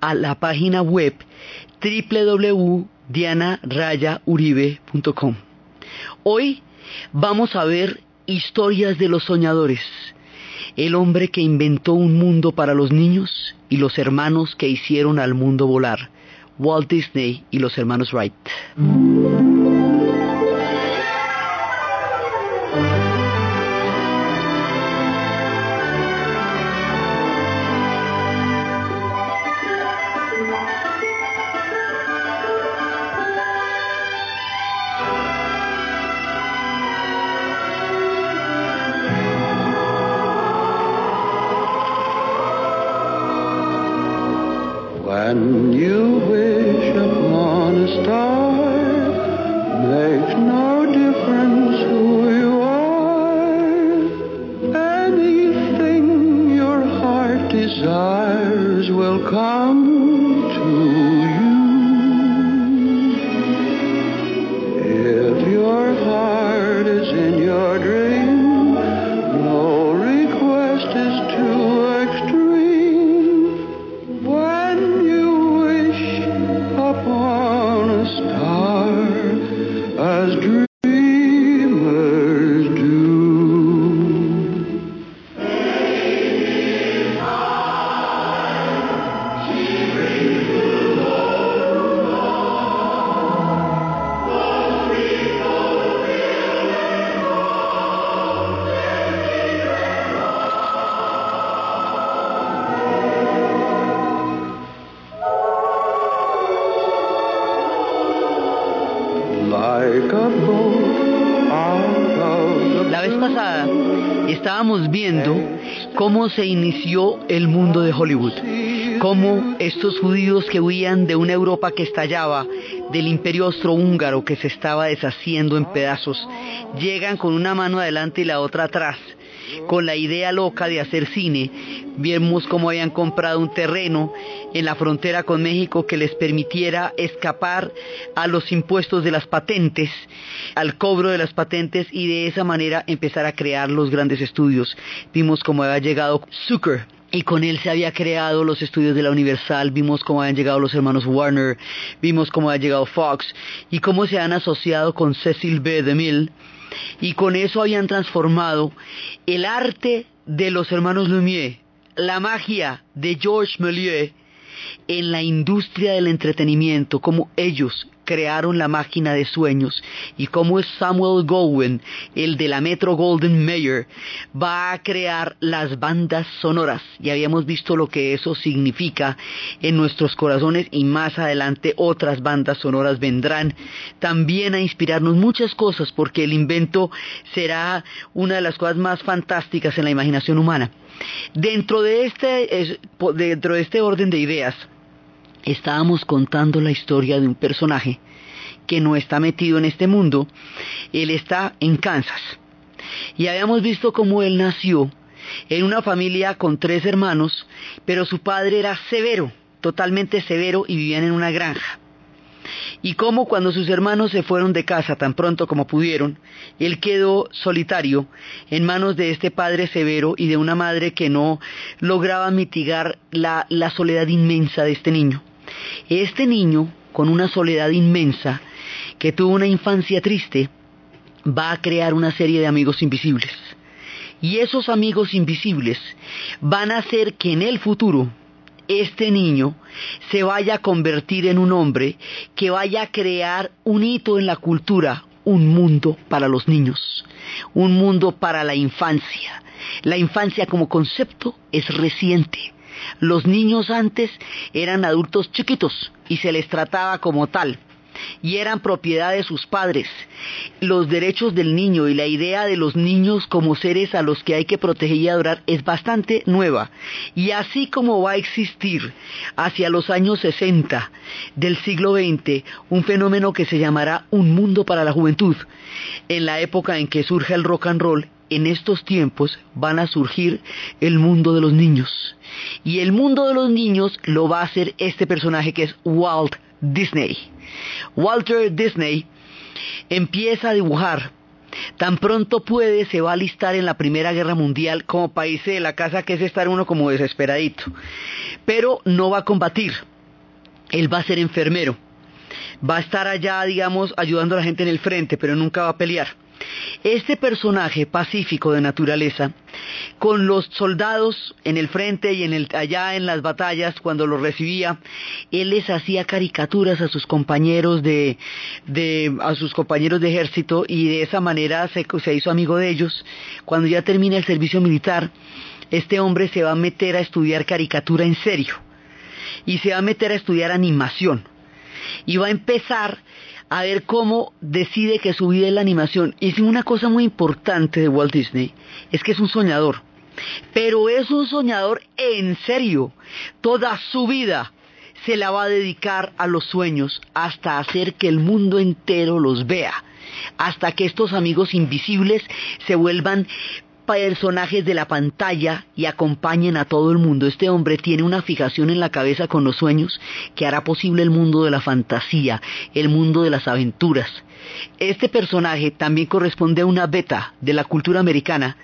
a la página web www.dianarayauribe.com. Hoy vamos a ver historias de los soñadores, el hombre que inventó un mundo para los niños y los hermanos que hicieron al mundo volar, Walt Disney y los hermanos Wright. Lord. Cómo se inició el mundo de Hollywood, cómo estos judíos que huían de una Europa que estallaba, del imperio austrohúngaro que se estaba deshaciendo en pedazos, llegan con una mano adelante y la otra atrás, con la idea loca de hacer cine. Vimos cómo habían comprado un terreno en la frontera con México que les permitiera escapar a los impuestos de las patentes, al cobro de las patentes y de esa manera empezar a crear los grandes estudios. Vimos cómo había llegado Zucker y con él se había creado los estudios de la Universal, vimos cómo habían llegado los hermanos Warner, vimos cómo había llegado Fox y cómo se han asociado con Cecil B. DeMille y con eso habían transformado el arte de los hermanos Lumière, la magia de Georges Méliès en la industria del entretenimiento, como ellos crearon la máquina de sueños y cómo Samuel Gowen, el de la Metro Golden Mayer, va a crear las bandas sonoras. Y habíamos visto lo que eso significa en nuestros corazones y más adelante otras bandas sonoras vendrán también a inspirarnos muchas cosas porque el invento será una de las cosas más fantásticas en la imaginación humana. Dentro de este, dentro de este orden de ideas, estábamos contando la historia de un personaje que no está metido en este mundo, él está en Kansas. Y habíamos visto cómo él nació en una familia con tres hermanos, pero su padre era severo, totalmente severo y vivían en una granja. Y cómo cuando sus hermanos se fueron de casa tan pronto como pudieron, él quedó solitario en manos de este padre severo y de una madre que no lograba mitigar la, la soledad inmensa de este niño. Este niño, con una soledad inmensa, que tuvo una infancia triste, va a crear una serie de amigos invisibles. Y esos amigos invisibles van a hacer que en el futuro este niño se vaya a convertir en un hombre que vaya a crear un hito en la cultura, un mundo para los niños, un mundo para la infancia. La infancia como concepto es reciente. Los niños antes eran adultos chiquitos y se les trataba como tal. Y eran propiedad de sus padres. Los derechos del niño y la idea de los niños como seres a los que hay que proteger y adorar es bastante nueva. Y así como va a existir hacia los años 60 del siglo XX un fenómeno que se llamará un mundo para la juventud, en la época en que surge el rock and roll, en estos tiempos van a surgir el mundo de los niños. Y el mundo de los niños lo va a hacer este personaje que es Walt Disney. Walter Disney empieza a dibujar. Tan pronto puede, se va a alistar en la Primera Guerra Mundial como país de la casa que es estar uno como desesperadito. Pero no va a combatir. Él va a ser enfermero. Va a estar allá, digamos, ayudando a la gente en el frente, pero nunca va a pelear. Este personaje pacífico de naturaleza, con los soldados en el frente y allá en las batallas, cuando los recibía, él les hacía caricaturas a sus compañeros de, a sus compañeros de ejército y de esa manera se, se hizo amigo de ellos. Cuando ya termina el servicio militar, este hombre se va a meter a estudiar caricatura en serio y se va a meter a estudiar animación y va a empezar a ver cómo decide que su vida es la animación. Y una cosa muy importante de Walt Disney es que es un soñador. Pero es un soñador en serio. Toda su vida se la va a dedicar a los sueños hasta hacer que el mundo entero los vea. Hasta que estos amigos invisibles se vuelvan personajes de la pantalla y acompañen a todo el mundo. Este hombre tiene una fijación en la cabeza con los sueños que hará posible el mundo de la fantasía, el mundo de las aventuras. Este personaje también corresponde a una beta de la cultura americana,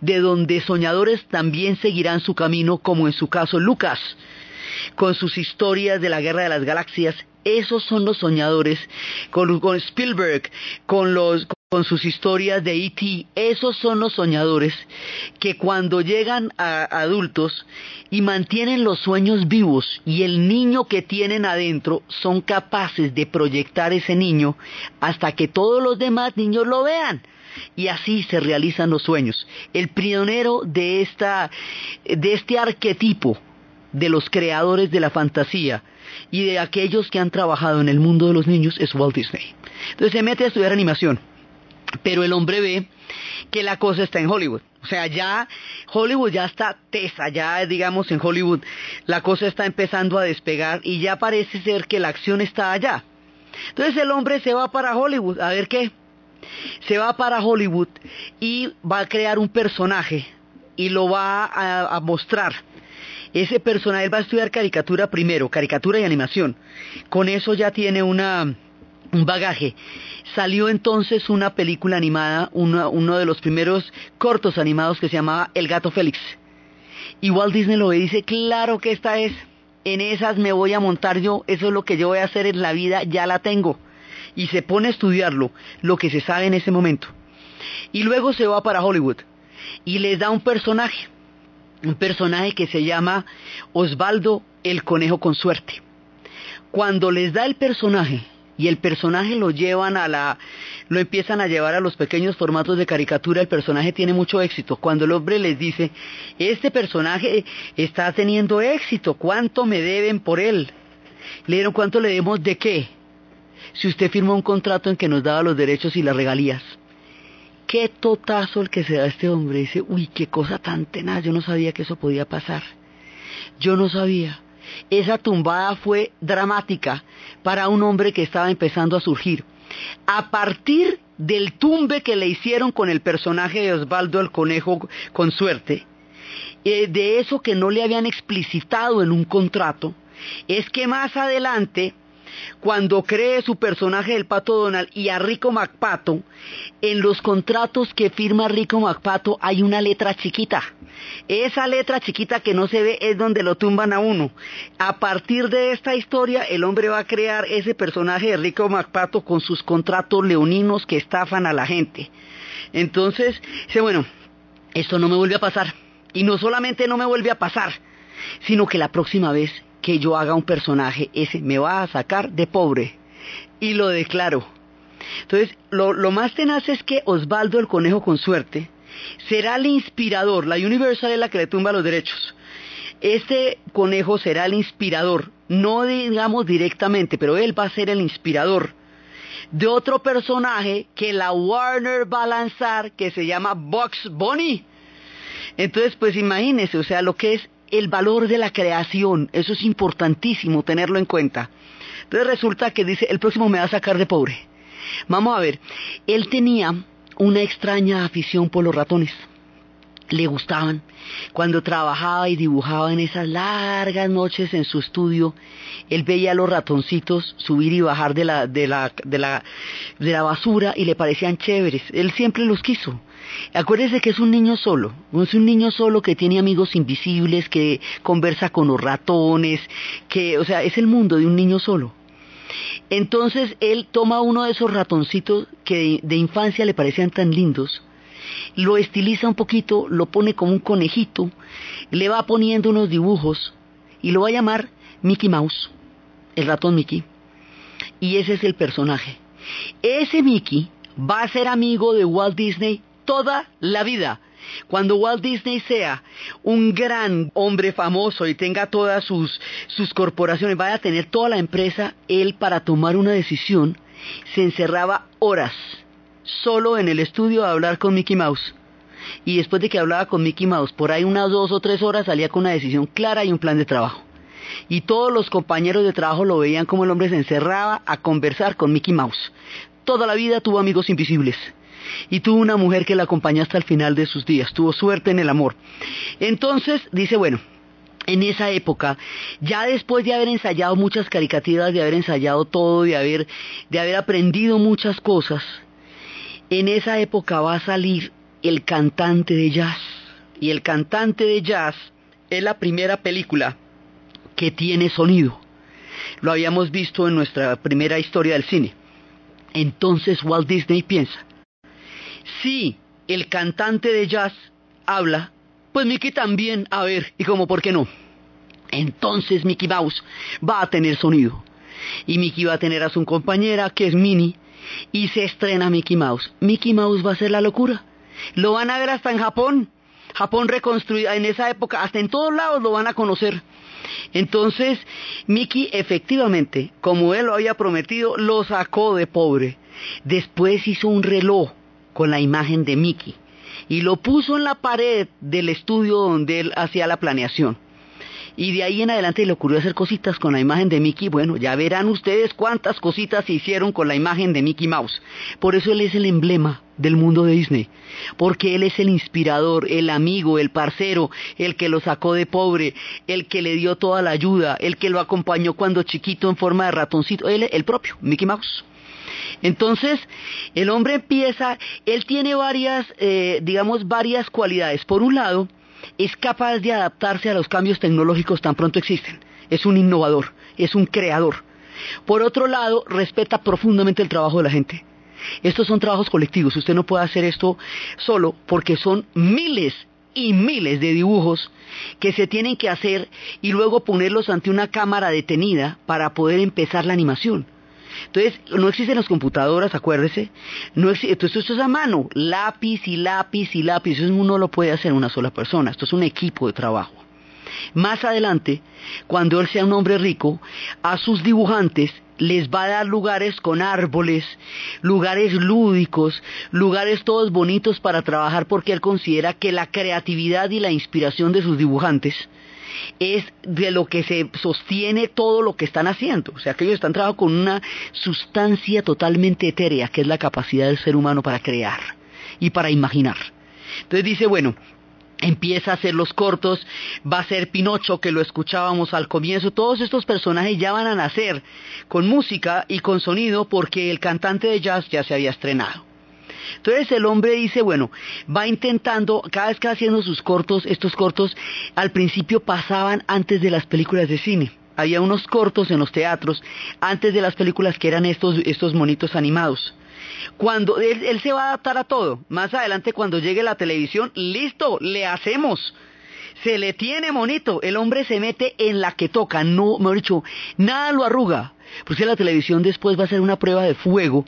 de donde soñadores también seguirán su camino, como en su caso Lucas, con sus historias de la Guerra de las Galaxias esos son los soñadores, con, Spielberg, con, los, con sus historias de E.T., esos son los soñadores que cuando llegan a adultos y mantienen los sueños vivos y el niño que tienen adentro son capaces de proyectar ese niño hasta que todos los demás niños lo vean y así se realizan los sueños. El pionero de, esta, de este arquetipo de los creadores de la fantasía y de aquellos que han trabajado en el mundo de los niños es Walt Disney. Entonces se mete a estudiar animación, pero el hombre ve que la cosa está en Hollywood. O sea, ya Hollywood ya está tesa, ya digamos en Hollywood la cosa está empezando a despegar y ya parece ser que la acción está allá. Entonces el hombre se va para Hollywood, a ver qué. Se va para Hollywood y va a crear un personaje y lo va a, a mostrar ese personaje va a estudiar caricatura primero, caricatura y animación. Con eso ya tiene una, un bagaje. Salió entonces una película animada, uno de los primeros cortos animados que se llamaba El gato Félix. Y Walt Disney lo ve y dice, claro que esta es, en esas me voy a montar yo, eso es lo que yo voy a hacer en la vida, ya la tengo. Y se pone a estudiarlo, lo que se sabe en ese momento. Y luego se va para Hollywood y les da un personaje un personaje que se llama Osvaldo el Conejo con Suerte. Cuando les da el personaje y el personaje lo llevan a la lo empiezan a llevar a los pequeños formatos de caricatura, el personaje tiene mucho éxito. Cuando el hombre les dice, "Este personaje está teniendo éxito, ¿cuánto me deben por él?" Le dieron, "¿Cuánto le debemos de qué?" Si usted firmó un contrato en que nos daba los derechos y las regalías qué totazo el que se da este hombre. Dice, uy, qué cosa tan tenaz, yo no sabía que eso podía pasar. Yo no sabía. Esa tumbada fue dramática para un hombre que estaba empezando a surgir. A partir del tumbe que le hicieron con el personaje de Osvaldo el Conejo con suerte, eh, de eso que no le habían explicitado en un contrato, es que más adelante cuando cree su personaje del Pato Donald y a Rico MacPato, en los contratos que firma Rico MacPato hay una letra chiquita. Esa letra chiquita que no se ve es donde lo tumban a uno. A partir de esta historia, el hombre va a crear ese personaje de Rico MacPato con sus contratos leoninos que estafan a la gente. Entonces, dice, bueno, esto no me vuelve a pasar. Y no solamente no me vuelve a pasar, sino que la próxima vez que yo haga un personaje, ese me va a sacar de pobre. Y lo declaro. Entonces, lo, más tenaz es que Osvaldo el Conejo con suerte será el inspirador, la Universal es la que le tumba los derechos. Este conejo será el inspirador no digamos directamente, pero él va a ser el inspirador de otro personaje que la Warner va a lanzar que se llama Box Bunny. Entonces, pues imagínese, o sea, lo que es el valor de la creación, eso es importantísimo tenerlo en cuenta. Entonces resulta que dice, el próximo me va a sacar de pobre. Vamos a ver, él tenía una extraña afición por los ratones le gustaban. Cuando trabajaba y dibujaba en esas largas noches en su estudio, él veía a los ratoncitos subir y bajar de la, de la, basura y le parecían chéveres. Él siempre los quiso. Acuérdese que es un niño solo, es un niño solo que tiene amigos invisibles, que conversa con los ratones, que, o sea, es el mundo de un niño solo. Entonces él toma uno de esos ratoncitos que de infancia le parecían tan lindos, lo estiliza un poquito, lo pone como un conejito, le va poniendo unos dibujos y lo va a llamar Mickey Mouse, el ratón Mickey. Y ese es el personaje. Ese Mickey va a ser amigo de Walt Disney toda la vida. Cuando Walt Disney sea un gran hombre famoso y tenga todas sus, sus corporaciones, vaya a tener toda la empresa, él para tomar una decisión se encerraba horas solo en el estudio a hablar con Mickey Mouse. Y después de que hablaba con Mickey Mouse, por ahí unas dos o tres horas salía con una decisión clara y un plan de trabajo. Y todos los compañeros de trabajo lo veían como el hombre se encerraba a conversar con Mickey Mouse. Toda la vida tuvo amigos invisibles. Y tuvo una mujer que la acompañó hasta el final de sus días. Tuvo suerte en el amor. Entonces dice, bueno, en esa época, ya después de haber ensayado muchas caricaturas, de haber ensayado todo, de haber, de haber aprendido muchas cosas, en esa época va a salir el cantante de jazz. Y el cantante de jazz es la primera película que tiene sonido. Lo habíamos visto en nuestra primera historia del cine. Entonces Walt Disney piensa, si el cantante de jazz habla, pues Mickey también, a ver, y como por qué no. Entonces Mickey Mouse va a tener sonido. Y Mickey va a tener a su compañera, que es Minnie, y se estrena Mickey Mouse. Mickey Mouse va a ser la locura. Lo van a ver hasta en Japón. Japón reconstruida en esa época, hasta en todos lados lo van a conocer. Entonces, Mickey efectivamente, como él lo había prometido, lo sacó de pobre. Después hizo un reloj con la imagen de Mickey y lo puso en la pared del estudio donde él hacía la planeación. Y de ahí en adelante le ocurrió hacer cositas con la imagen de Mickey. Bueno, ya verán ustedes cuántas cositas se hicieron con la imagen de Mickey Mouse. Por eso él es el emblema del mundo de Disney. Porque él es el inspirador, el amigo, el parcero, el que lo sacó de pobre, el que le dio toda la ayuda, el que lo acompañó cuando chiquito en forma de ratoncito. Él, el propio, Mickey Mouse. Entonces, el hombre empieza, él tiene varias, eh, digamos, varias cualidades. Por un lado, es capaz de adaptarse a los cambios tecnológicos tan pronto existen. Es un innovador, es un creador. Por otro lado, respeta profundamente el trabajo de la gente. Estos son trabajos colectivos, usted no puede hacer esto solo porque son miles y miles de dibujos que se tienen que hacer y luego ponerlos ante una cámara detenida para poder empezar la animación. Entonces, no existen las computadoras, acuérdese. No entonces, esto es a mano, lápiz y lápiz y lápiz. Eso uno lo puede hacer una sola persona. Esto es un equipo de trabajo. Más adelante, cuando él sea un hombre rico, a sus dibujantes les va a dar lugares con árboles, lugares lúdicos, lugares todos bonitos para trabajar porque él considera que la creatividad y la inspiración de sus dibujantes es de lo que se sostiene todo lo que están haciendo. O sea, que ellos están trabajando con una sustancia totalmente etérea, que es la capacidad del ser humano para crear y para imaginar. Entonces dice, bueno, empieza a hacer los cortos, va a ser Pinocho, que lo escuchábamos al comienzo, todos estos personajes ya van a nacer con música y con sonido porque el cantante de jazz ya se había estrenado. Entonces el hombre dice, bueno, va intentando, cada vez que va haciendo sus cortos, estos cortos al principio pasaban antes de las películas de cine. Había unos cortos en los teatros antes de las películas que eran estos, estos monitos animados. Cuando él, él se va a adaptar a todo, más adelante cuando llegue la televisión, listo, le hacemos. Se le tiene monito, el hombre se mete en la que toca, no, mejor dicho, nada lo arruga, Porque la televisión después va a ser una prueba de fuego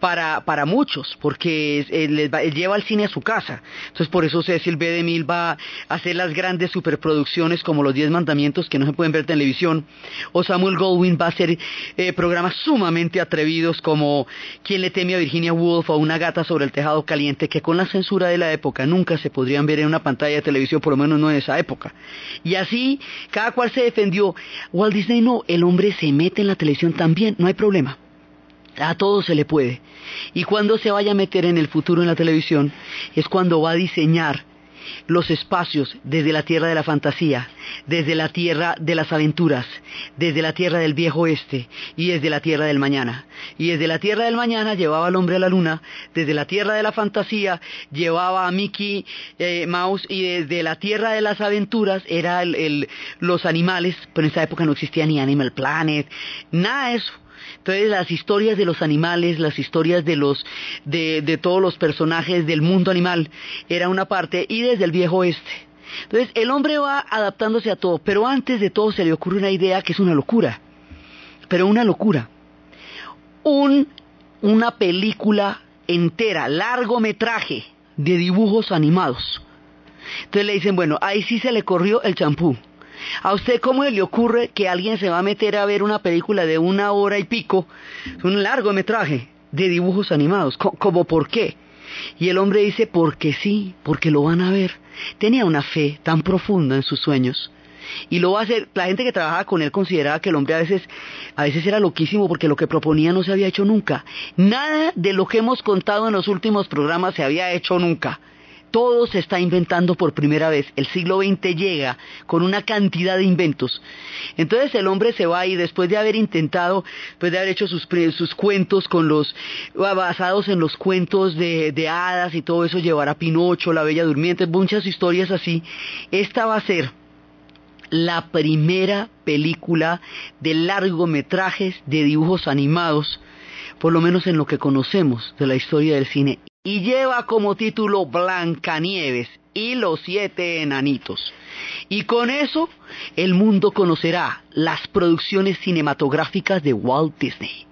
para, para muchos, porque él, lleva al cine a su casa. Entonces por eso Cecil B. DeMille va a hacer las grandes superproducciones como Los Diez Mandamientos que no se pueden ver en televisión, o Samuel Goldwyn va a hacer eh, programas sumamente atrevidos como Quien le teme a Virginia Woolf o Una gata sobre el tejado caliente que con la censura de la época nunca se podrían ver en una pantalla de televisión, por lo menos no en esa época. Y así, cada cual se defendió. Walt Disney no, el hombre se mete en la televisión también, no hay problema. A todo se le puede. Y cuando se vaya a meter en el futuro en la televisión, es cuando va a diseñar los espacios desde la tierra de la fantasía, desde la tierra de las aventuras, desde la tierra del viejo oeste y desde la tierra del mañana. Y desde la tierra del mañana llevaba al hombre a la luna, desde la tierra de la fantasía llevaba a Mickey eh, Mouse y desde la tierra de las aventuras era los animales, pero en esa época no existía ni Animal Planet, nada de eso entonces las historias de los animales, las historias de los de, de todos los personajes del mundo animal era una parte y desde el viejo oeste. Entonces el hombre va adaptándose a todo, pero antes de todo se le ocurre una idea que es una locura, pero una locura. Un, una película entera, largometraje de dibujos animados. Entonces le dicen, bueno, ahí sí se le corrió el champú. ¿A usted cómo le ocurre que alguien se va a meter a ver una película de una hora y pico, un largometraje de dibujos animados? ¿Cómo por qué? Y el hombre dice, porque sí, porque lo van a ver. Tenía una fe tan profunda en sus sueños. Y lo va a hacer, la gente que trabajaba con él consideraba que el hombre a veces, a veces era loquísimo porque lo que proponía no se había hecho nunca. Nada de lo que hemos contado en los últimos programas se había hecho nunca todo se está inventando por primera vez. El siglo XX llega con una cantidad de inventos. Entonces el hombre se va y después de haber intentado, después de haber hecho sus, cuentos con los, basados en los cuentos de, de hadas y todo eso, llevar a Pinocho, la Bella Durmiente, muchas historias así, esta va a ser la primera película de largometrajes de dibujos animados, por lo menos en lo que conocemos de la historia del cine y lleva como título Blancanieves y los siete enanitos. Y con eso el mundo conocerá las producciones cinematográficas de Walt Disney.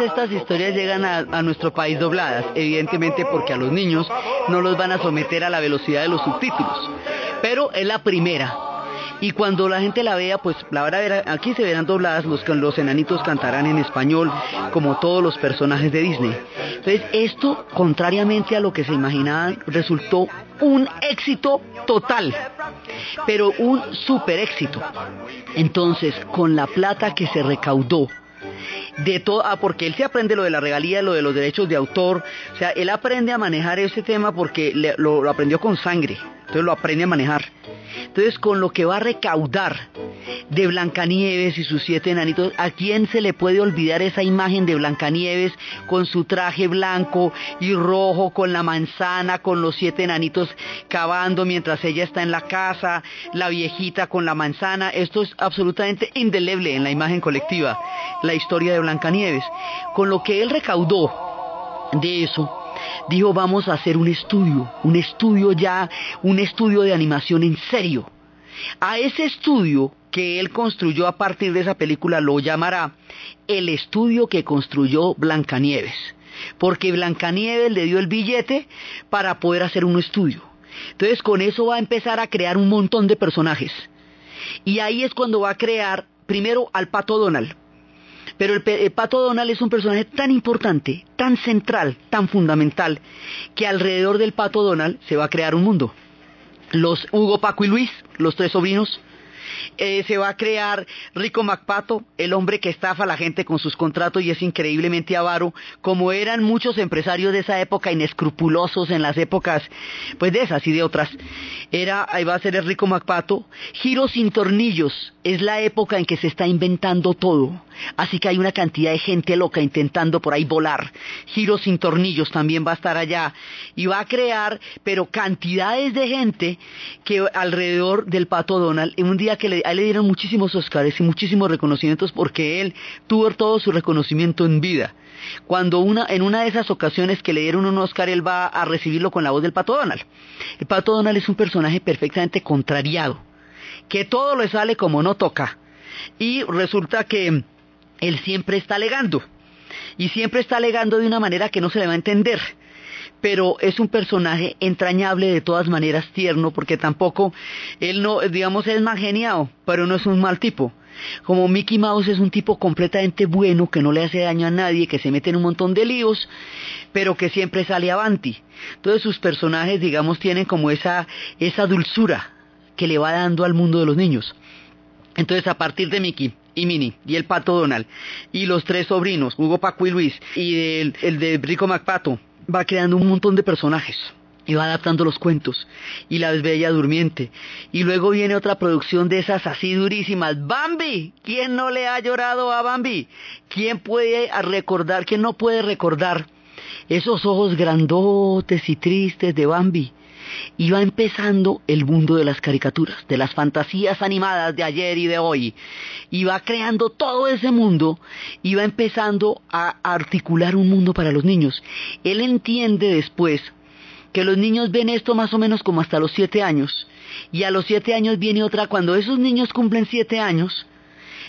Estas historias llegan a, nuestro país dobladas, evidentemente porque a los niños no los van a someter a la velocidad de los subtítulos. Pero es la primera. Y cuando la gente la vea, pues la van a ver, aquí se verán dobladas, los, los enanitos cantarán en español, como todos los personajes de Disney. Entonces, esto, contrariamente a lo que se imaginaban, resultó un éxito total, pero un super éxito. Entonces, con la plata que se recaudó, de todo, ah, porque él se aprende lo de la regalía, lo de los derechos de autor, o sea, él aprende a manejar ese tema porque lo aprendió con sangre, entonces lo aprende a manejar. Entonces, con lo que va a recaudar de Blancanieves y sus siete enanitos, ¿a quién se le puede olvidar esa imagen de Blancanieves con su traje blanco y rojo, con la manzana, con los siete enanitos cavando mientras ella está en la casa, la viejita con la manzana? Esto es absolutamente indeleble en la imagen colectiva, la historia de Blancanieves. Con lo que él recaudó de eso, dijo vamos a hacer un estudio, un estudio ya, un estudio de animación en serio. A ese estudio que él construyó a partir de esa película lo llamará el estudio que construyó Blancanieves, porque Blancanieves le dio el billete para poder hacer un estudio. Entonces con eso va a empezar a crear un montón de personajes. Y ahí es cuando va a crear primero al Pato Donald, pero el, Pato Donald es un personaje tan importante, tan central, tan fundamental, que alrededor del Pato Donald se va a crear un mundo. Los Hugo, Paco y Luis, los tres sobrinos, eh, se va a crear Rico MacPato, el hombre que estafa a la gente con sus contratos y es increíblemente avaro, como eran muchos empresarios de esa época inescrupulosos en las épocas, pues de esas y de otras. Era, ahí va a ser el Rico MacPato. Giro sin tornillos, es la época en que se está inventando todo. Así que hay una cantidad de gente loca intentando por ahí volar. Giros sin tornillos también va a estar allá. Y va a crear, pero cantidades de gente que alrededor del pato Donald, en un día que le, a él le dieron muchísimos Oscars y muchísimos reconocimientos porque él tuvo todo su reconocimiento en vida. Cuando una, en una de esas ocasiones que le dieron un Oscar, él va a recibirlo con la voz del pato Donald. El pato Donald es un personaje perfectamente contrariado, que todo le sale como no toca. Y resulta que él siempre está alegando. Y siempre está alegando de una manera que no se le va a entender. Pero es un personaje entrañable de todas maneras, tierno, porque tampoco, él no, digamos, es más geniado, pero no es un mal tipo. Como Mickey Mouse es un tipo completamente bueno, que no le hace daño a nadie, que se mete en un montón de líos, pero que siempre sale avanti. Entonces sus personajes, digamos, tienen como esa, esa dulzura que le va dando al mundo de los niños. Entonces, a partir de Mickey y Minnie y el Pato Donald y los tres sobrinos, Hugo, Paco y Luis, y el, el de Rico MacPato, va creando un montón de personajes y va adaptando los cuentos y la bella durmiente. Y luego viene otra producción de esas así durísimas. Bambi quién no le ha llorado a Bambi quién puede recordar quién no puede recordar esos ojos grandotes y tristes de Bambi va empezando el mundo de las caricaturas, de las fantasías animadas de ayer y de hoy, va creando todo ese mundo va empezando a articular un mundo para los niños. Él entiende después que los niños ven esto más o menos como hasta los siete años, y a los siete años viene otra, cuando esos niños cumplen siete años,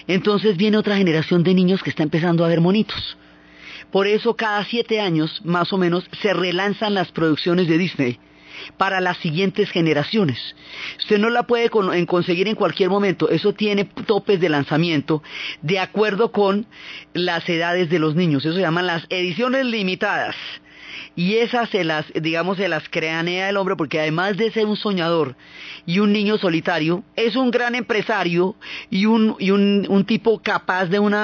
entonces viene otra generación de niños que está empezando a ver monitos. Por eso cada siete años, más o menos, se relanzan las producciones de Disney para las siguientes generaciones. Usted no la puede conseguir en cualquier momento, eso tiene topes de lanzamiento de acuerdo con las edades de los niños, eso se llaman las ediciones limitadas. Y esas se las, digamos, se las cranea el hombre porque además de ser un soñador y un niño solitario, es un gran empresario y un, y un tipo capaz de un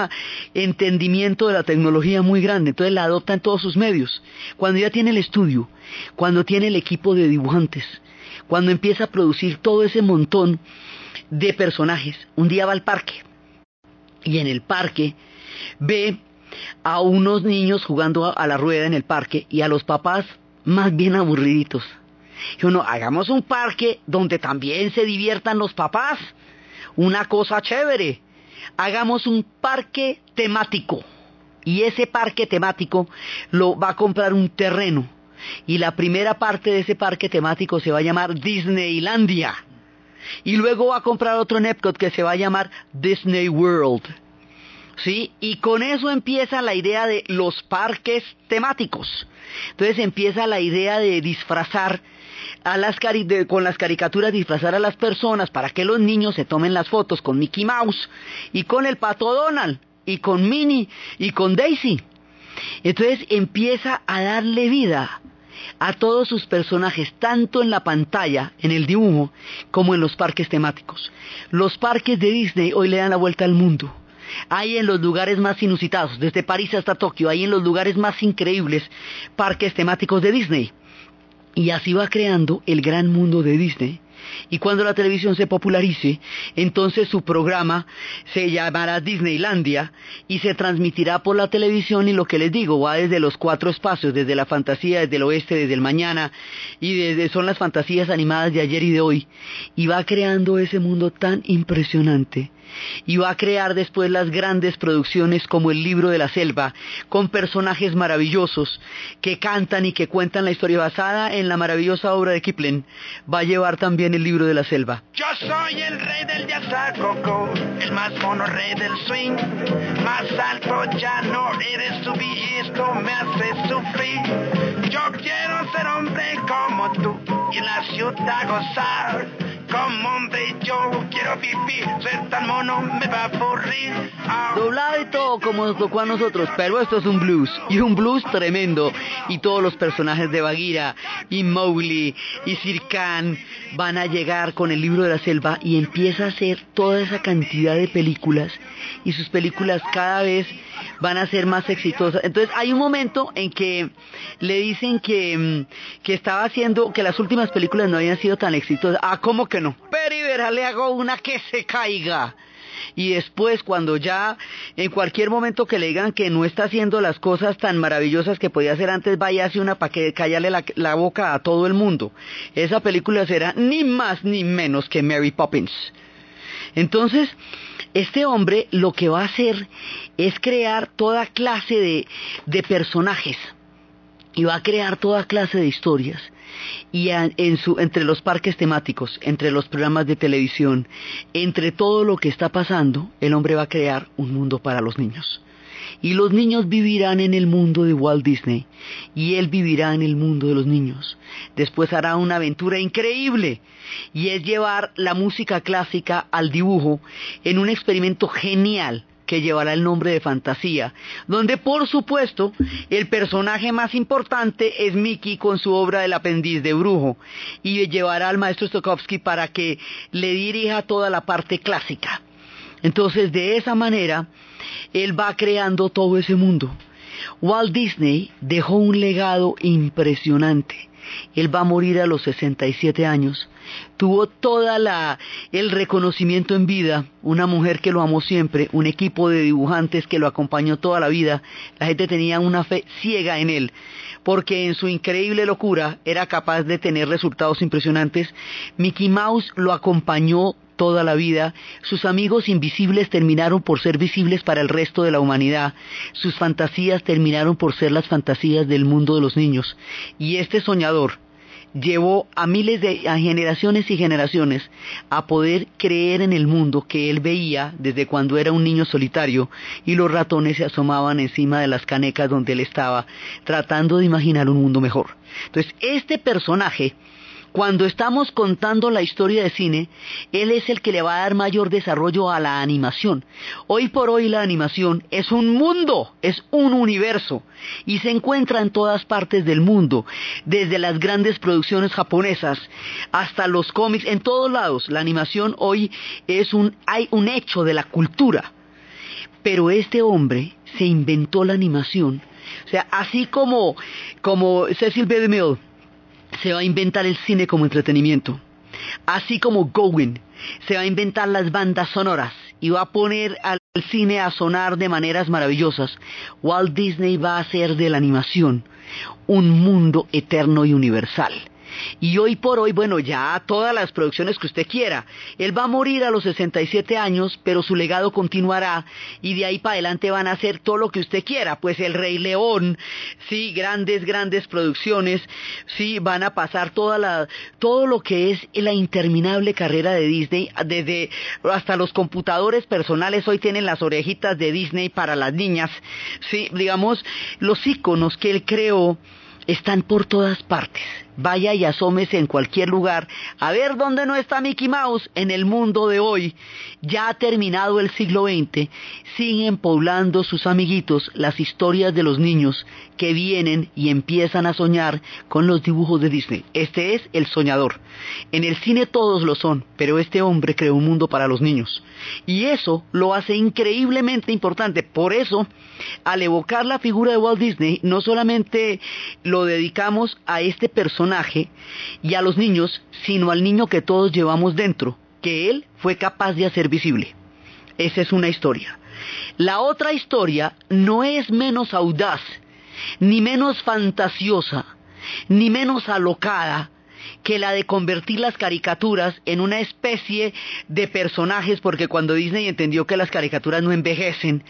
entendimiento de la tecnología muy grande. Entonces la adopta en todos sus medios. Cuando ya tiene el estudio, cuando tiene el equipo de dibujantes, cuando empieza a producir todo ese montón de personajes, un día va al parque y en el parque ve a unos niños jugando a la rueda en el parque y a los papás más bien aburriditos. Y uno, hagamos un parque donde también se diviertan los papás. Una cosa chévere. Hagamos un parque temático. Y ese parque temático lo va a comprar un terreno. Y la primera parte de ese parque temático se va a llamar Disneylandia. Y luego va a comprar otro en que se va a llamar Disney World. ¿Sí? Y con eso empieza la idea de los parques temáticos. Entonces empieza la idea de disfrazar a las con las caricaturas disfrazar a las personas para que los niños se tomen las fotos con Mickey Mouse y con el pato Donald y con Minnie y con Daisy. Entonces empieza a darle vida a todos sus personajes, tanto en la pantalla, en el dibujo, como en los parques temáticos. Los parques de Disney hoy le dan la vuelta al mundo hay en los lugares más inusitados, desde París hasta Tokio, hay en los lugares más increíbles parques temáticos de Disney. Y así va creando el gran mundo de Disney. Y cuando la televisión se popularice, entonces su programa se llamará Disneylandia y se transmitirá por la televisión y lo que les digo, va desde los cuatro espacios, desde la fantasía, desde el oeste, desde el mañana, y desde, son las fantasías animadas de ayer y de hoy, y va creando ese mundo tan impresionante y va a crear después las grandes producciones como El libro de la selva, con personajes maravillosos que cantan y que cuentan la historia basada en la maravillosa obra de Kipling. Va a llevar también El libro de la selva. Yo soy el rey del jazz coco, el más mono rey del swing, más alto ya no eres tu esto me hace sufrir. Yo quiero ser hombre como tú y en la ciudad gozar como. Ah. Doblado y todo como nos tocó a nosotros, pero esto es un blues, y un blues tremendo. Y todos los personajes de Bagheera, y Mowgli, y Sir Khan van a llegar con el libro de la selva y empieza a hacer toda esa cantidad de películas, y sus películas cada vez van a ser más exitosas. Entonces hay un momento en que le dicen que, mm, que estaba haciendo, que las últimas películas no habían sido tan exitosas. Ah, ¿cómo que no? Pero y verá, le hago una que se caiga. y después cuando ya en cualquier momento que le digan que no está haciendo las cosas tan maravillosas que podía hacer antes, vaya a hacer una para que callarle la, la boca a todo el mundo. Esa película será ni más ni menos que Mary Poppins. Entonces, este hombre lo que va a hacer es crear toda clase de, de personajes y va a crear toda clase de historias y en su, entre los parques temáticos, entre los programas de televisión, entre todo lo que está pasando, el hombre va a crear un mundo para los niños. Y los niños vivirán en el mundo de Walt Disney y él vivirá en el mundo de los niños. Después hará una aventura increíble y es llevar la música clásica al dibujo en un experimento genial que llevará el nombre de Fantasía, donde por supuesto el personaje más importante es Mickey con su obra del aprendiz de brujo y llevará al maestro Stokowski para que le dirija toda la parte clásica. Entonces de esa manera él va creando todo ese mundo. Walt Disney dejó un legado impresionante. Él va a morir a los 67 años. Tuvo toda la el reconocimiento en vida, una mujer que lo amó siempre, un equipo de dibujantes que lo acompañó toda la vida, la gente tenía una fe ciega en él, porque en su increíble locura era capaz de tener resultados impresionantes. Mickey Mouse lo acompañó toda la vida, sus amigos invisibles terminaron por ser visibles para el resto de la humanidad, sus fantasías terminaron por ser las fantasías del mundo de los niños, y este soñador, llevó a miles de generaciones y generaciones a poder creer en el mundo que él veía desde cuando era un niño solitario y los ratones se asomaban encima de las canecas donde él estaba tratando de imaginar un mundo mejor. Entonces, este personaje cuando estamos contando la historia de cine, él es el que le va a dar mayor desarrollo a la animación. Hoy por hoy la animación es un mundo, es un universo, y se encuentra en todas partes del mundo, desde las grandes producciones japonesas hasta los cómics, en todos lados. La animación hoy es un, hay un hecho de la cultura. Pero este hombre se inventó la animación. O sea, así como, como Cecil B. DeMille se va a inventar el cine como entretenimiento. Así como Gowen se va a inventar las bandas sonoras y va a poner al cine a sonar de maneras maravillosas. Walt Disney va a hacer de la animación un mundo eterno y universal. Y hoy por hoy, bueno, ya todas las producciones que usted quiera. Él va a morir a los 67 años, pero su legado continuará y de ahí para adelante van a hacer todo lo que usted quiera. Pues El Rey León, sí, grandes, grandes producciones, sí, van a pasar toda la, todo lo que es la interminable carrera de Disney, desde hasta los computadores personales hoy tienen las orejitas de Disney para las niñas, sí, digamos, los iconos que él creó están por todas partes. Vaya y asómese en cualquier lugar a ver dónde no está Mickey Mouse en el mundo de hoy. Ya ha terminado el siglo XX, siguen poblando sus amiguitos las historias de los niños que vienen y empiezan a soñar con los dibujos de Disney. Este es el soñador. En el cine todos lo son, pero este hombre creó un mundo para los niños. Y eso lo hace increíblemente importante. Por eso, al evocar la figura de Walt Disney, no solamente lo dedicamos a este personaje y a los niños, sino al niño que todos llevamos dentro, que él fue capaz de hacer visible. Esa es una historia. La otra historia no es menos audaz, ni menos fantasiosa, ni menos alocada que la de convertir las caricaturas en una especie de personajes, porque cuando Disney entendió que las caricaturas no envejecen,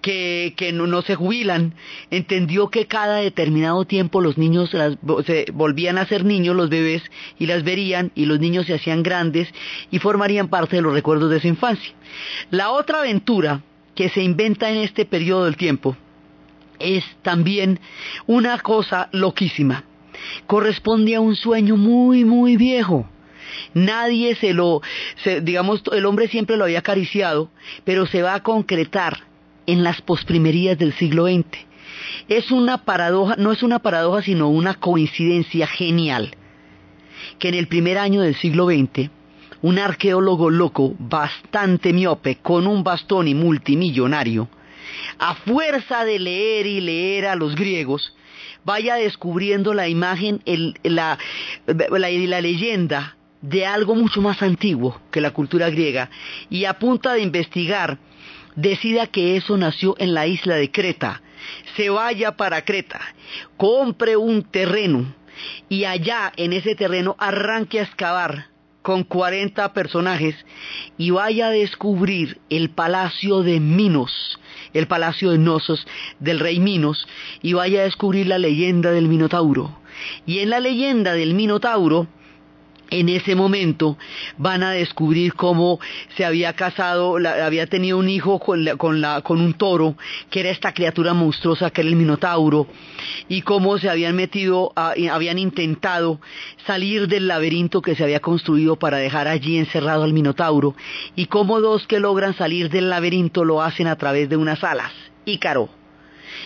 que, no, se jubilan, entendió que cada determinado tiempo los niños se volvían a ser niños, los bebés, y las verían, y los niños se hacían grandes y formarían parte de los recuerdos de su infancia. La otra aventura que se inventa en este periodo del tiempo es también una cosa loquísima corresponde a un sueño muy, muy viejo. Nadie se lo, digamos, el hombre siempre lo había acariciado, pero se va a concretar en las posprimerías del siglo XX. Es una paradoja, no es una paradoja, sino una coincidencia genial, que en el primer año del siglo XX, un arqueólogo loco, bastante miope, con un bastón y multimillonario, a fuerza de leer y leer a los griegos, vaya descubriendo la imagen, la, leyenda de algo mucho más antiguo que la cultura griega y a punta de investigar decida que eso nació en la isla de Creta, se vaya para Creta, compre un terreno y allá en ese terreno arranque a excavar con 40 personajes y vaya a descubrir el palacio de Minos, el palacio de Nosos del rey Minos y vaya a descubrir la leyenda del Minotauro. Y en la leyenda del Minotauro en ese momento van a descubrir cómo se había casado, había tenido un hijo con, un toro, que era esta criatura monstruosa que era el Minotauro, y cómo se habían metido, habían intentado salir del laberinto que se había construido para dejar allí encerrado al Minotauro, y cómo dos que logran salir del laberinto lo hacen a través de unas alas. Ícaro.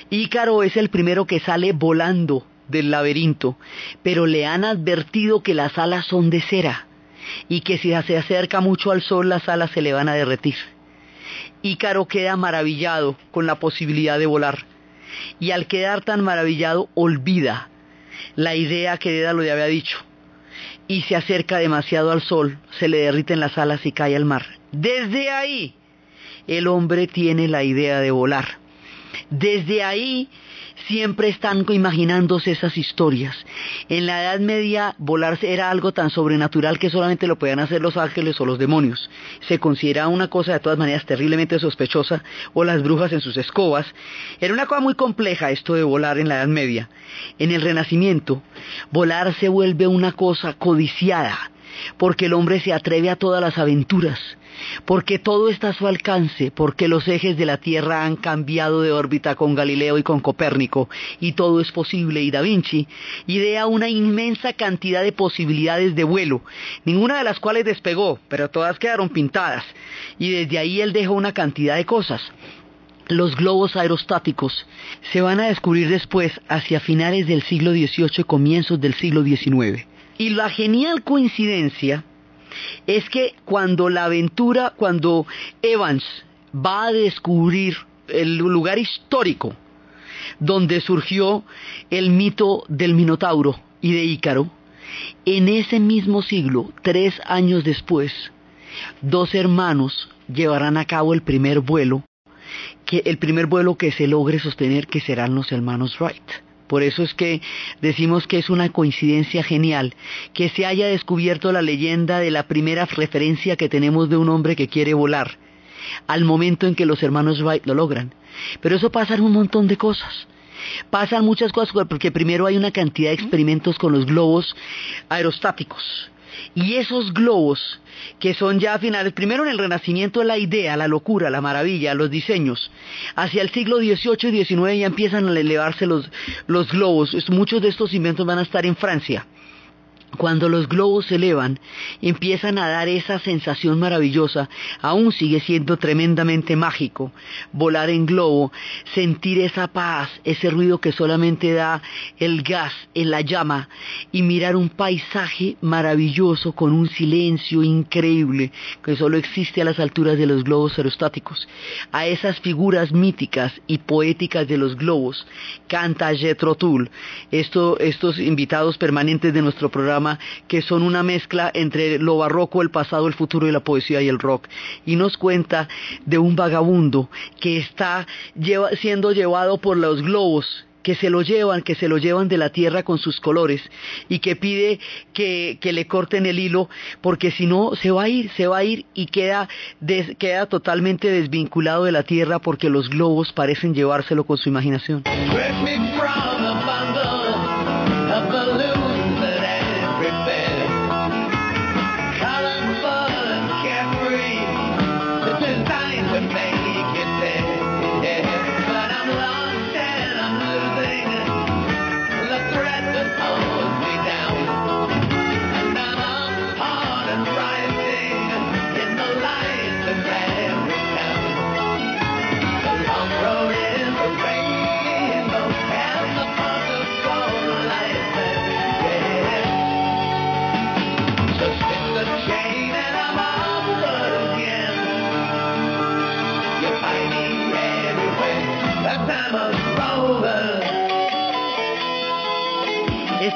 Ícaro es el primero que sale volando del laberinto, pero le han advertido que las alas son de cera y que si se acerca mucho al sol las alas se le van a derretir. Ícaro queda maravillado con la posibilidad de volar y al quedar tan maravillado olvida la idea que Dédalo le había dicho y se acerca demasiado al sol, se le derriten las alas y cae al mar. Desde ahí el hombre tiene la idea de volar. Desde ahí siempre están imaginándose esas historias. En la Edad Media volarse era algo tan sobrenatural que solamente lo podían hacer los ángeles o los demonios. Se consideraba una cosa de todas maneras terriblemente sospechosa o las brujas en sus escobas. Era una cosa muy compleja esto de volar en la Edad Media. En el Renacimiento, volar se vuelve una cosa codiciada porque el hombre se atreve a todas las aventuras porque todo está a su alcance, porque los ejes de la Tierra han cambiado de órbita con Galileo y con Copérnico, y todo es posible, y Da Vinci idea una inmensa cantidad de posibilidades de vuelo, ninguna de las cuales despegó, pero todas quedaron pintadas, y desde ahí él dejó una cantidad de cosas. Los globos aerostáticos se van a descubrir después hacia finales del siglo XVIII y comienzos del siglo XIX. Y la genial coincidencia es que cuando la aventura, cuando Evans va a descubrir el lugar histórico donde surgió el mito del Minotauro y de Ícaro, en ese mismo siglo, tres años después, dos hermanos llevarán a cabo el primer vuelo, que el primer vuelo que se logre sostener que serán los hermanos Wright. Por eso es que decimos que es una coincidencia genial que se haya descubierto la leyenda de la primera referencia que tenemos de un hombre que quiere volar, al momento en que los hermanos Wright lo logran. Pero eso pasa en un montón de cosas. Pasan muchas cosas porque primero hay una cantidad de experimentos con los globos aerostáticos. Y esos globos que son ya a finales, primero en el Renacimiento la idea, la locura, la maravilla, los diseños. Hacia el siglo XVIII y XIX ya empiezan a elevarse los, los globos. Muchos de estos inventos van a estar en Francia cuando los globos se elevan, empiezan a dar esa sensación maravillosa, aún sigue siendo tremendamente mágico, volar en globo, sentir esa paz, ese ruido que solamente da el gas en la llama, y mirar un paisaje maravilloso con un silencio increíble que solo existe a las alturas de los globos aerostáticos. A esas figuras míticas y poéticas de los globos canta Jethro Tull, estos invitados permanentes de nuestro programa que son una mezcla entre lo barroco, el pasado, el futuro y la poesía y el rock. Y nos cuenta de un vagabundo que está siendo llevado por los globos que se lo llevan, que se lo llevan de la tierra con sus colores y que pide que, le corten el hilo porque si no se va a ir, se va a ir y queda, queda totalmente desvinculado de la tierra porque los globos parecen llevárselo con su imaginación.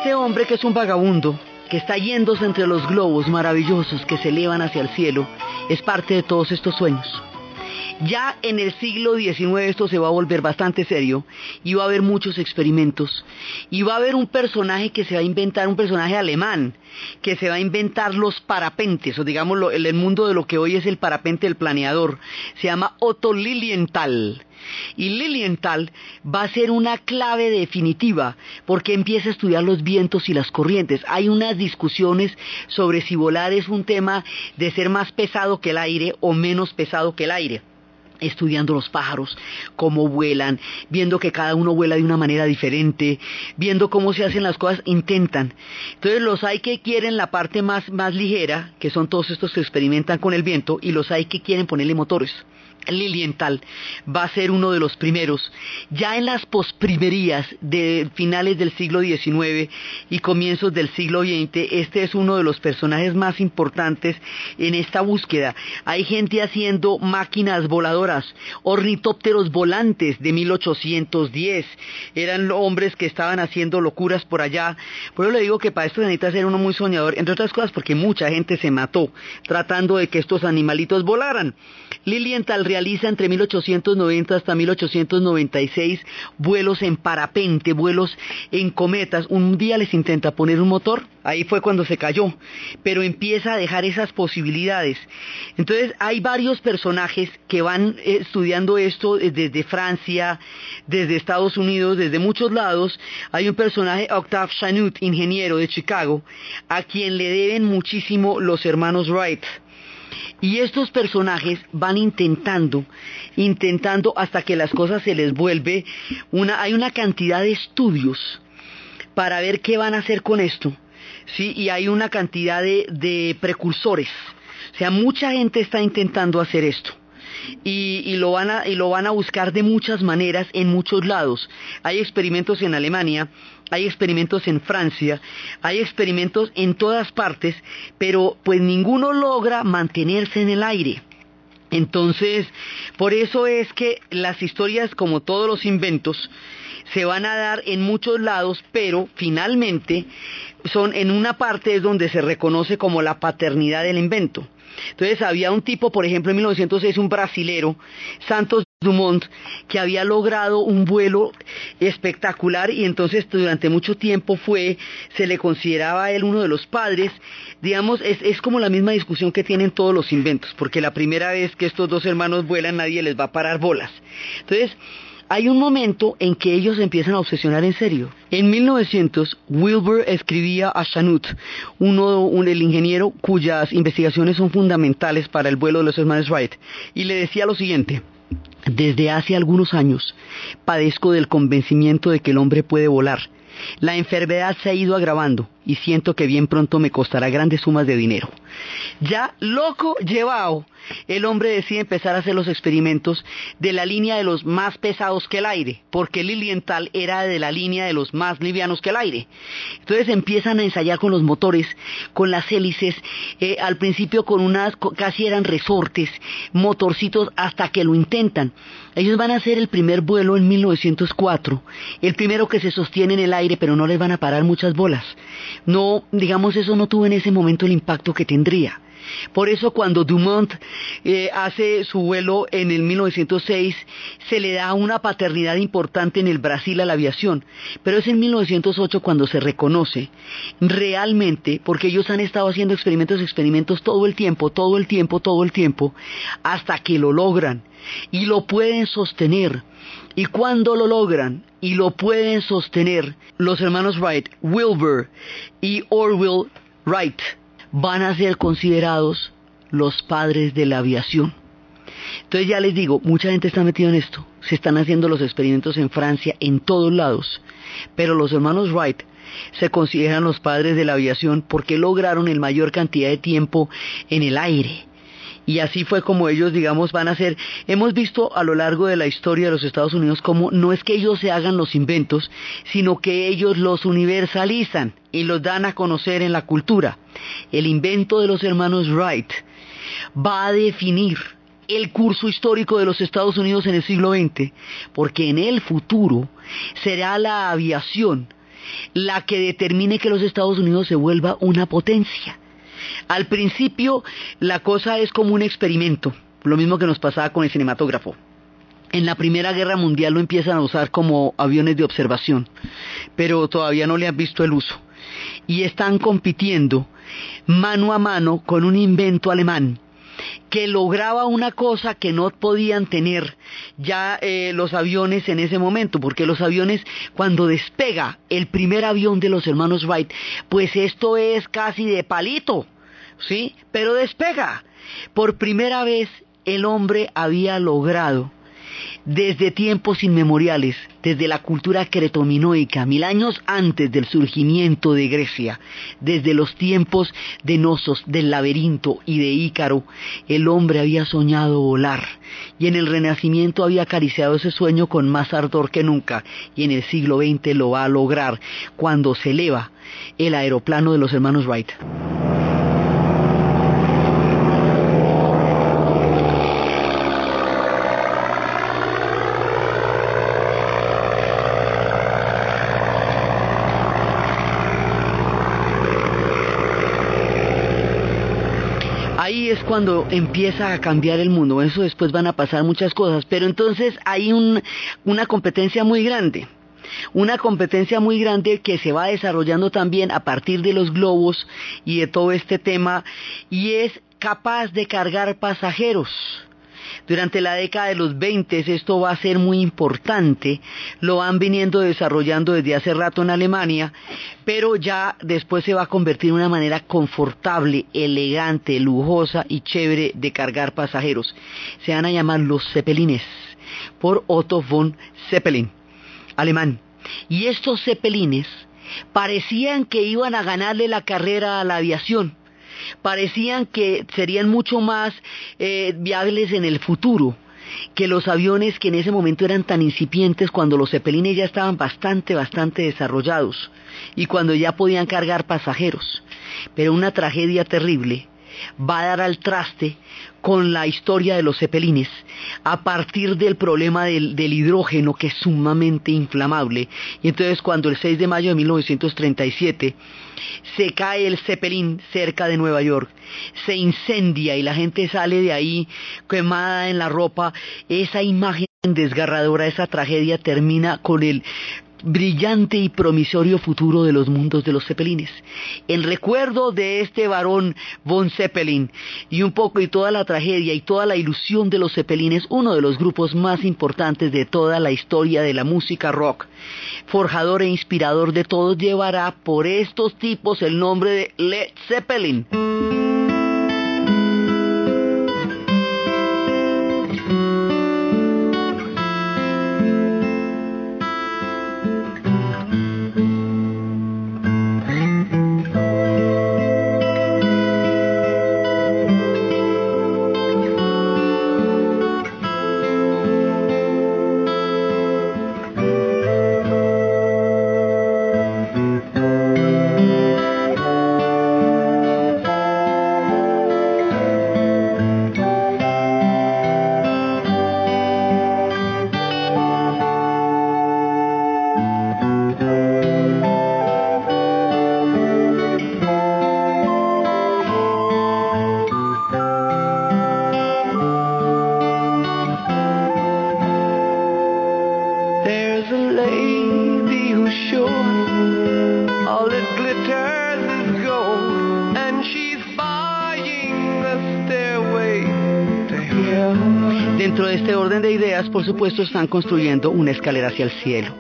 Este hombre que es un vagabundo, que está yéndose entre los globos maravillosos que se elevan hacia el cielo es parte de todos estos sueños. Ya en el siglo XIX esto se va a volver bastante serio y va a haber muchos experimentos y va a haber un personaje que se va a inventar, un personaje alemán, que se va a inventar los parapentes, o digamos el mundo de lo que hoy es el parapente del planeador. Se llama Otto Lilienthal. Y Lilienthal va a ser una clave definitiva porque empieza a estudiar los vientos y las corrientes. Hay unas discusiones sobre si volar es un tema de ser más pesado que el aire o menos pesado que el aire estudiando los pájaros, cómo vuelan, viendo que cada uno vuela de una manera diferente, viendo cómo se hacen las cosas, intentan. Entonces los hay que quieren la parte más, más ligera, que son todos estos que experimentan con el viento, y los hay que quieren ponerle motores. Lilienthal va a ser uno de los primeros. Ya en las posprimerías de finales del siglo XIX y comienzos del siglo XX, este es uno de los personajes más importantes en esta búsqueda. Hay gente haciendo máquinas voladoras, ornitópteros volantes de 1810. Eran hombres que estaban haciendo locuras por allá. Por eso le digo que para esto necesita ser uno muy soñador, entre otras cosas porque mucha gente se mató tratando de que estos animalitos volaran. Lilienthal realiza entre 1890 hasta 1896 vuelos en parapente, vuelos en cometas. Un día les intenta poner un motor, ahí fue cuando se cayó, pero empieza a dejar esas posibilidades. Entonces hay varios personajes que van eh, estudiando esto desde Francia, desde Estados Unidos, desde muchos lados. Hay un personaje, Octave Chanut, ingeniero de Chicago, a quien le deben muchísimo los hermanos Wright. Y estos personajes van intentando, intentando hasta que las cosas se les vuelve hay una cantidad de estudios para ver qué van a hacer con esto, sí, y hay una cantidad de, de precursores. O sea, mucha gente está intentando hacer esto y, lo van a, y lo van a buscar de muchas maneras en muchos lados. Hay experimentos en Alemania, hay experimentos en Francia, hay experimentos en todas partes, pero pues ninguno logra mantenerse en el aire. Entonces, por eso es que las historias, como todos los inventos, se van a dar en muchos lados, pero finalmente son en una parte es donde se reconoce como la paternidad del invento. Entonces había un tipo, por ejemplo, en 1906, un brasilero, Santos Dumont, que había logrado un vuelo espectacular y entonces durante mucho tiempo fue, se le consideraba a él uno de los padres. Digamos, es, es como la misma discusión que tienen todos los inventos, porque la primera vez que estos dos hermanos vuelan nadie les va a parar bolas. Entonces, hay un momento en que ellos empiezan a obsesionar en serio. En 1900, Wilbur escribía a Chanut, uno, un, el ingeniero cuyas investigaciones son fundamentales para el vuelo de los hermanos Wright, y le decía lo siguiente. Desde hace algunos años padezco del convencimiento de que el hombre puede volar. La enfermedad se ha ido agravando y siento que bien pronto me costará grandes sumas de dinero. Ya loco llevado, el hombre decide empezar a hacer los experimentos de la línea de los más pesados que el aire, porque Lilienthal era de la línea de los más livianos que el aire. Entonces empiezan a ensayar con los motores, con las hélices, eh, al principio con unas, casi eran resortes, motorcitos, hasta que lo intentan. Ellos van a hacer el primer vuelo en 1904, el primero que se sostiene en el aire, pero no les van a parar muchas bolas. No, digamos, eso no tuvo en ese momento el impacto que tendría. Por eso cuando Dumont eh, hace su vuelo en el 1906, se le da una paternidad importante en el Brasil a la aviación. Pero es en 1908 cuando se reconoce realmente, porque ellos han estado haciendo experimentos, experimentos todo el tiempo, todo el tiempo, todo el tiempo, hasta que lo logran y lo pueden sostener. Y cuando lo logran y lo pueden sostener, los hermanos Wright, Wilbur y Orville Wright, van a ser considerados los padres de la aviación. Entonces ya les digo, mucha gente está metida en esto. Se están haciendo los experimentos en Francia, en todos lados. Pero los hermanos Wright se consideran los padres de la aviación porque lograron el mayor cantidad de tiempo en el aire y así fue como ellos, digamos, van a ser. Hemos visto a lo largo de la historia de los Estados Unidos cómo no es que ellos se hagan los inventos, sino que ellos los universalizan y los dan a conocer en la cultura. El invento de los hermanos Wright va a definir el curso histórico de los Estados Unidos en el siglo XX, porque en el futuro será la aviación la que determine que los Estados Unidos se vuelva una potencia. Al principio la cosa es como un experimento, lo mismo que nos pasaba con el cinematógrafo. En la Primera Guerra Mundial lo empiezan a usar como aviones de observación, pero todavía no le han visto el uso. Y están compitiendo mano a mano con un invento alemán que lograba una cosa que no podían tener ya eh, los aviones en ese momento, porque los aviones cuando despega el primer avión de los hermanos Wright, pues esto es casi de palito, ¿sí? Pero despega. Por primera vez el hombre había logrado desde tiempos inmemoriales, desde la cultura cretominoica, mil años antes del surgimiento de Grecia, desde los tiempos de Nosos, del laberinto y de Ícaro, el hombre había soñado volar y en el Renacimiento había acariciado ese sueño con más ardor que nunca y en el siglo XX lo va a lograr cuando se eleva el aeroplano de los hermanos Wright. Ahí es cuando empieza a cambiar el mundo. Eso después van a pasar muchas cosas, pero entonces hay una competencia muy grande. Una competencia muy grande que se va desarrollando también a partir de los globos y de todo este tema y es capaz de cargar pasajeros. Durante la década de los 20 esto va a ser muy importante, lo van viniendo desarrollando desde hace rato en Alemania, pero ya después se va a convertir en una manera confortable, elegante, lujosa y chévere de cargar pasajeros. Se van a llamar los Zeppelines, por Otto von Zeppelin, alemán. Y estos Zeppelines parecían que iban a ganarle la carrera a la aviación parecían que serían mucho más eh, viables en el futuro que los aviones que en ese momento eran tan incipientes cuando los cepelines ya estaban bastante, bastante desarrollados y cuando ya podían cargar pasajeros. Pero una tragedia terrible va a dar al traste con la historia de los cepelines a partir del problema del, hidrógeno que es sumamente inflamable. Y entonces cuando el 6 de mayo de 1937 se cae el Zeppelin cerca de Nueva York, se incendia y la gente sale de ahí quemada en la ropa, esa imagen desgarradora, esa tragedia termina con el brillante y promisorio futuro de los mundos de los Zeppelines. En recuerdo de este varón von Zeppelin y un poco y toda la tragedia y toda la ilusión de los Zeppelines, uno de los grupos más importantes de toda la historia de la música rock, forjador e inspirador de todos, llevará por estos tipos el nombre de Led Zeppelin. Supuesto, están construyendo una escalera hacia el cielo.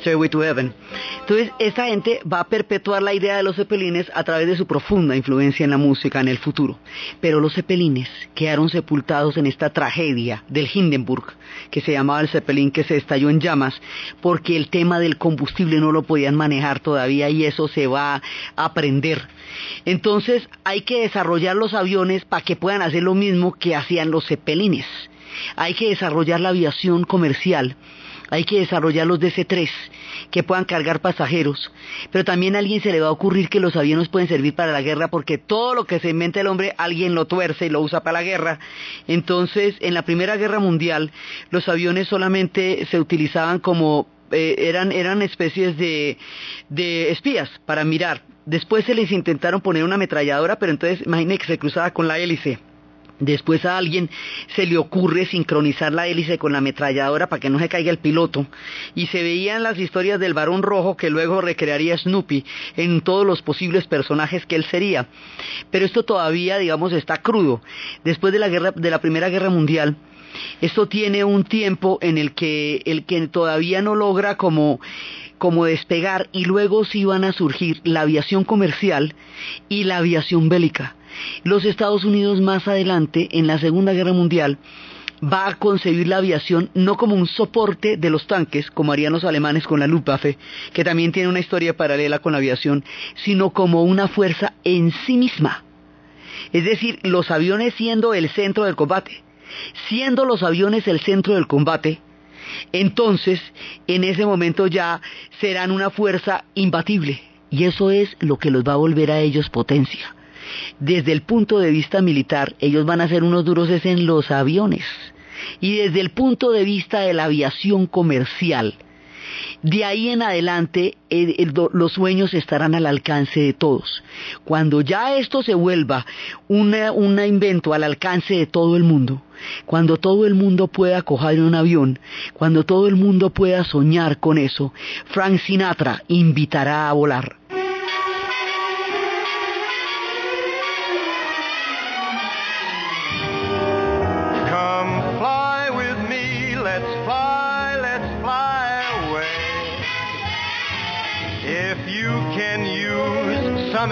Stairway to Heaven. Entonces, esta gente va a perpetuar la idea de los cepelines a través de su profunda influencia en la música en el futuro. Pero los cepelines quedaron sepultados en esta tragedia del Hindenburg, que se llamaba el cepelín que se estalló en llamas, porque el tema del combustible no lo podían manejar todavía y eso se va a aprender. Entonces, hay que desarrollar los aviones para que puedan hacer lo mismo que hacían los cepelines hay que desarrollar la aviación comercial, hay que desarrollar los DC-3 que puedan cargar pasajeros, pero también a alguien se le va a ocurrir que los aviones pueden servir para la guerra porque todo lo que se inventa el hombre alguien lo tuerce y lo usa para la guerra. Entonces, en la Primera Guerra Mundial, los aviones solamente se utilizaban como eh, eran, eran especies de, de espías para mirar. Después se les intentaron poner una ametralladora, pero entonces imagínense que se cruzaba con la hélice. Después a alguien se le ocurre sincronizar la hélice con la ametralladora para que no se caiga el piloto. Y se veían las historias del varón rojo que luego recrearía Snoopy en todos los posibles personajes que él sería. Pero esto todavía, digamos, está crudo. Después de la guerra, de la Primera Guerra Mundial, esto tiene un tiempo en el que el que todavía no logra como como despegar y luego sí van a surgir la aviación comercial y la aviación bélica. Los Estados Unidos más adelante, en la Segunda Guerra Mundial, va a concebir la aviación no como un soporte de los tanques, como harían los alemanes con la Luftwaffe, que también tiene una historia paralela con la aviación, sino como una fuerza en sí misma. Es decir, los aviones siendo el centro del combate. Siendo los aviones el centro del combate, entonces en ese momento ya serán una fuerza imbatible. Y eso es lo que los va a volver a ellos potencia. Desde el punto de vista militar, ellos van a ser unos duros en los aviones. Y desde el punto de vista de la aviación comercial, de ahí en adelante los sueños estarán al alcance de todos. Cuando ya esto se vuelva un invento al alcance de todo el mundo, cuando todo el mundo pueda coger un avión, cuando todo el mundo pueda soñar con eso, Frank Sinatra invitará a volar.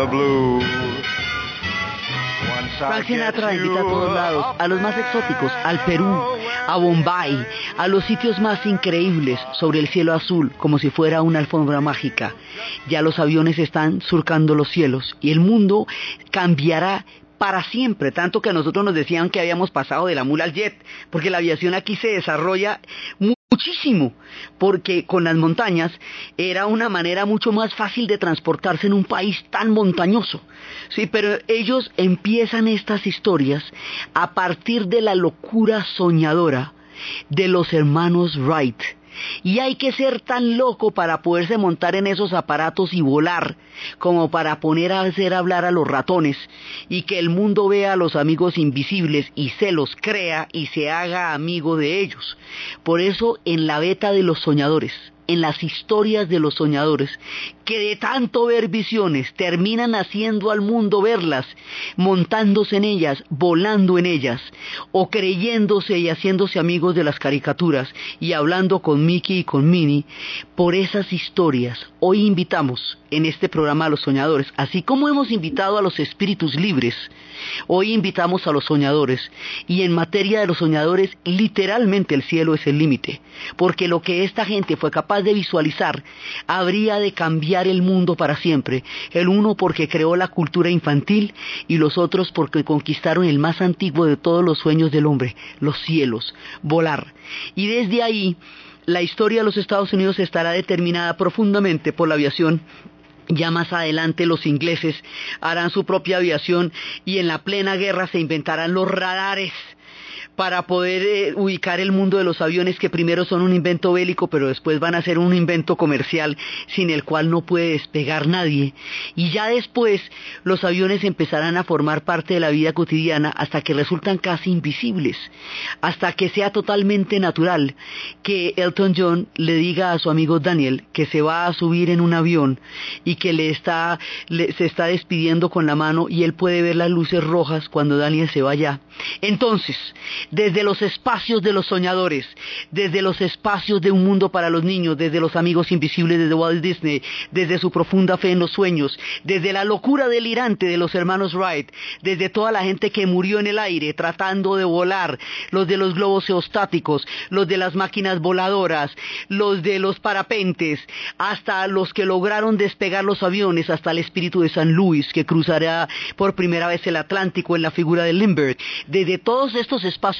the blue. Frank Sinatra invita a todos lados, a los más exóticos, al Perú, a Bombay, a los sitios más increíbles sobre el cielo azul, como si fuera una alfombra mágica. Ya los aviones están surcando los cielos y el mundo cambiará para siempre, tanto que a nosotros nos decían que habíamos pasado de la mula al jet, porque la aviación aquí se desarrolla muchísimo, porque con las montañas era una manera mucho más fácil de transportarse en un país tan montañoso. Sí, pero ellos empiezan estas historias a partir de la locura soñadora de los hermanos Wright y hay que ser tan loco para poderse montar en esos aparatos y volar, como para poner a hacer hablar a los ratones, y que el mundo vea a los amigos invisibles y se los crea y se haga amigo de ellos. Por eso en la beta de los soñadores, en las historias de los soñadores, que de tanto ver visiones terminan haciendo al mundo verlas, montándose en ellas, volando en ellas, o creyéndose y haciéndose amigos de las caricaturas y hablando con Mickey y con Minnie, por esas historias, hoy invitamos en este programa a los soñadores, así como hemos invitado a los espíritus libres, hoy invitamos a los soñadores, y en materia de los soñadores, literalmente el cielo es el límite, porque lo que esta gente fue capaz de visualizar habría de cambiar el mundo para siempre, el uno porque creó la cultura infantil y los otros porque conquistaron el más antiguo de todos los sueños del hombre, los cielos, volar. Y desde ahí, la historia de los Estados Unidos estará determinada profundamente por la aviación. Ya más adelante los ingleses harán su propia aviación y en la plena guerra se inventarán los radares para poder eh, ubicar el mundo de los aviones que primero son un invento bélico, pero después van a ser un invento comercial sin el cual no puede despegar nadie. Y ya después los aviones empezarán a formar parte de la vida cotidiana hasta que resultan casi invisibles, hasta que sea totalmente natural que Elton John le diga a su amigo Daniel que se va a subir en un avión y que le está, se está despidiendo con la mano y él puede ver las luces rojas cuando Daniel se vaya. Entonces, desde los espacios de los soñadores, desde los espacios de un mundo para los niños, desde los amigos invisibles de Walt Disney, desde su profunda fe en los sueños, desde la locura delirante de los hermanos Wright, desde toda la gente que murió en el aire tratando de volar, los de los globos eostáticos, los de las máquinas voladoras, los de los parapentes, hasta los que lograron despegar los aviones, hasta el espíritu de San Luis que cruzará por primera vez el Atlántico en la figura de Lindbergh. Desde todos estos espacios